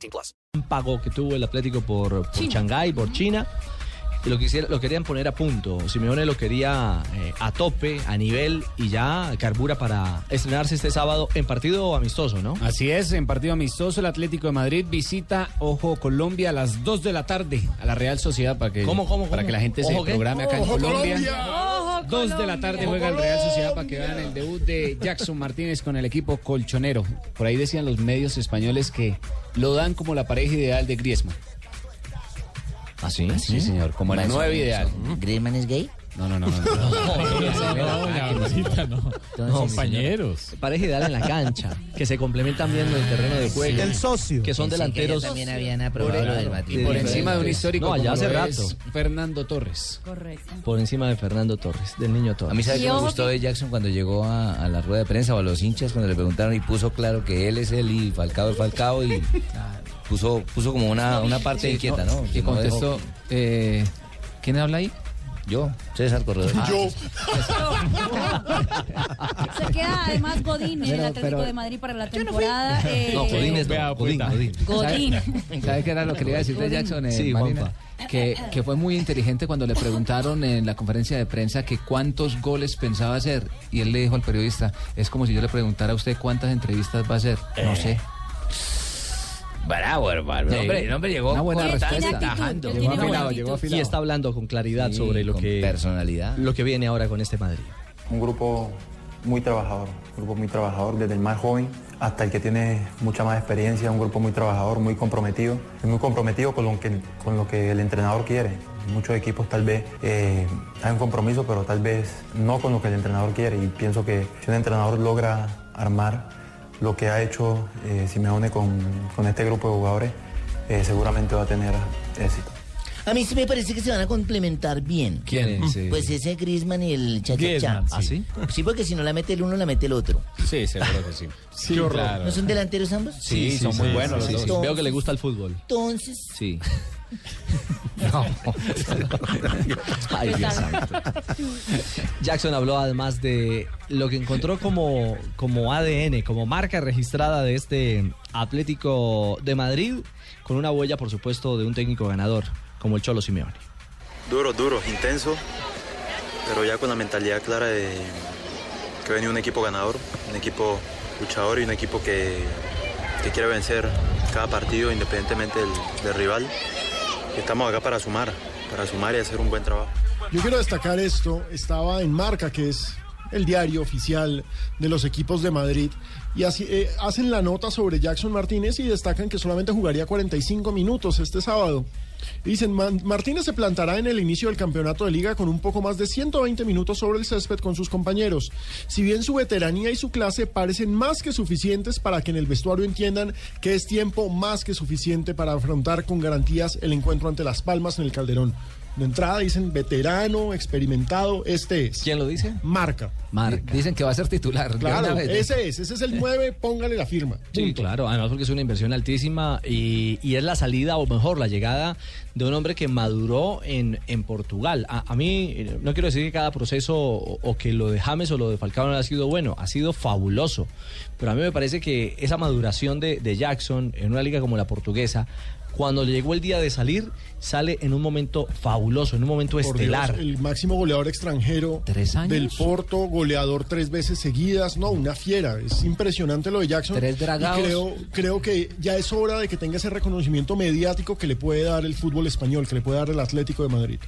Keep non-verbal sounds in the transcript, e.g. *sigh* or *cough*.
18 plus. Un pago que tuvo el Atlético por, por Shanghái, por China. Y lo, quisiera, lo querían poner a punto. Simeone lo quería eh, a tope, a nivel y ya carbura para estrenarse este sábado en partido amistoso, ¿no? Así es, en partido amistoso el Atlético de Madrid visita, ojo, Colombia a las 2 de la tarde a la Real Sociedad para que, ¿Cómo, cómo, para cómo? que la gente ¿Ojo se qué? programe acá en ¡Ojo, Colombia. Colombia! 2 de la tarde juega el Real Sociedad para que vean el debut de Jackson Martínez con el equipo colchonero. Por ahí decían los medios españoles que lo dan como la pareja ideal de Griezmann. ¿Ah, sí? Sí, señor, como la nueva ideal. ¿Griezmann es gay? No, no, no, no. no. Compañeros. Pareja ideal en la cancha, que se complementan bien en el terreno de juego. El socio. Que son que delanteros. ya también habían aprobado del por encima de un histórico No, como hace rato. Fernando Torres. Correcto. Por encima de Fernando Torres, del niño Torres. A mí, ¿sabe Y qué me gustó que- de Jackson cuando llegó a la rueda de prensa o a los hinchas cuando le preguntaron y puso claro que él es él y Falcao es Falcao y puso, puso como una, una parte inquieta, ¿no? Y contestó, eh, ¿quién habla ahí? Yo, César Corredor. Yo. *laughs* Se queda además Godín en el Atlético pero- de Madrid para la temporada. *laughs* eh, No, Godín es no, Godín, Godín. Godín. ¿Sabe qué era lo que le iba a decir de Jackson? eh, Sí, Marina? Juanpa. Que, que fue muy inteligente cuando le preguntaron en la conferencia de prensa que cuántos goles pensaba hacer. Y él le dijo al periodista, es como si yo le preguntara a usted cuántas entrevistas va a hacer. No sé. Bravo, hermano. Sí. Hombre, el hombre llegó Una buena respuesta. Tajando. Llegó afilado, llegó actitud. Y está hablando con claridad Sí, sobre lo con que, personalidad. lo que viene ahora con este Madrid. un grupo muy trabajador, un grupo muy trabajador desde el más joven hasta el que tiene mucha más experiencia, un grupo muy trabajador, muy comprometido, y muy comprometido con lo que, con lo que el entrenador quiere. En muchos equipos tal vez eh, hay un compromiso, pero tal vez no con lo que el entrenador quiere y pienso que si un entrenador logra armar lo que ha hecho eh, Simeone con, con este grupo de jugadores, eh, seguramente va a tener éxito. A mí sí me parece que se van a complementar bien. ¿Quién es? Pues ese Griezmann y el cha-cha-cha. ¿Ah, sí? Sí, porque si no la mete el uno, la mete el otro. Sí, seguro que sí. *laughs* Sí, claro. ¿No son delanteros ambos? Sí, son muy buenos los sí, dos. sí. Veo que le gusta el fútbol. Entonces, Sí. Ay, Dios santo. Jackson habló además de lo que encontró como, como ADN, como marca registrada de este Atlético de Madrid, con una huella, por supuesto, de un técnico ganador, como el Cholo Simeone. Duro, duro, intenso, pero ya con la mentalidad clara de que venía un equipo ganador, un equipo luchador y un equipo que, que quiere vencer cada partido independientemente del, del rival. Estamos acá para sumar, para sumar y hacer un buen trabajo. Yo quiero destacar esto. Estaba en Marca, que es el diario oficial de los equipos de Madrid, y eh, hacen la nota sobre Jackson Martínez y destacan que solamente jugaría 45 minutos este sábado. Dicen, "Man- Martínez se plantará en el inicio del campeonato de liga con un poco más de 120 minutos sobre el césped con sus compañeros. Si bien su veteranía y su clase parecen más que suficientes para que en el vestuario entiendan que es tiempo más que suficiente para afrontar con garantías el encuentro ante Las Palmas en el Calderón. De entrada dicen veterano, experimentado, este es. ¿Quién lo dice? Marca. Marca. Dicen que va a ser titular. Claro, ese es, ese es el 9, póngale la firma. Sí, Punto. claro, además porque es una inversión altísima y, y es la salida, o mejor, la llegada de un hombre que maduró en, en Portugal. A, a mí, no quiero decir que cada proceso o, o que lo de James o lo de Falcao no ha sido bueno, ha sido fabuloso. Pero a mí me parece que esa maduración de, de Jackson en una liga como la portuguesa, cuando le llegó el día de salir, sale en un momento fabuloso, en un momento Por Dios, estelar. el máximo goleador extranjero ¿Tres años? del Porto, goleador tres veces seguidas, no, una fiera. Es impresionante lo de Jackson. Tres y dragados. creo, creo que ya es hora de que tenga ese reconocimiento mediático que le puede dar el fútbol español, que le puede dar el Atlético de Madrid.